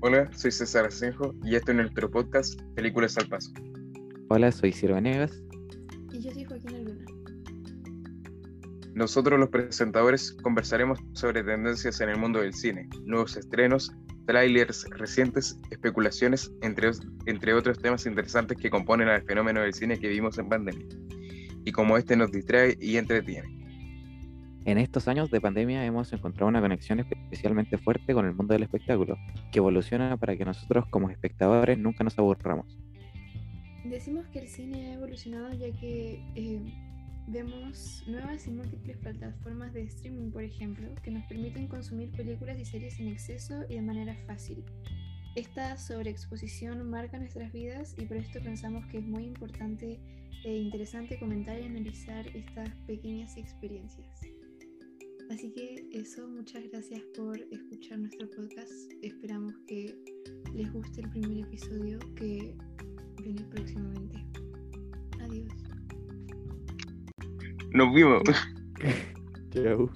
Hola, soy César Asenjo y este es nuestro podcast Películas al Paso. Hola, soy Ciro Venegas. Y yo soy Joaquín Luna. Nosotros los presentadores conversaremos sobre tendencias en el mundo del cine, nuevos estrenos, trailers recientes, especulaciones, entre, entre otros temas interesantes que componen al fenómeno del cine que vimos en pandemia, y cómo este nos distrae y entretiene. En estos años de pandemia hemos encontrado una conexión especialmente fuerte con el mundo del espectáculo, que evoluciona para que nosotros como espectadores nunca nos aburramos. Decimos que el cine ha evolucionado ya que eh, vemos nuevas y múltiples plataformas de streaming, por ejemplo, que nos permiten consumir películas y series en exceso y de manera fácil. Esta sobreexposición marca nuestras vidas y por esto pensamos que es muy importante e interesante comentar y analizar estas pequeñas experiencias. Así que eso, muchas gracias por escuchar nuestro podcast. Esperamos que les guste el primer episodio que viene próximamente. Adiós. Nos vimos. Chao.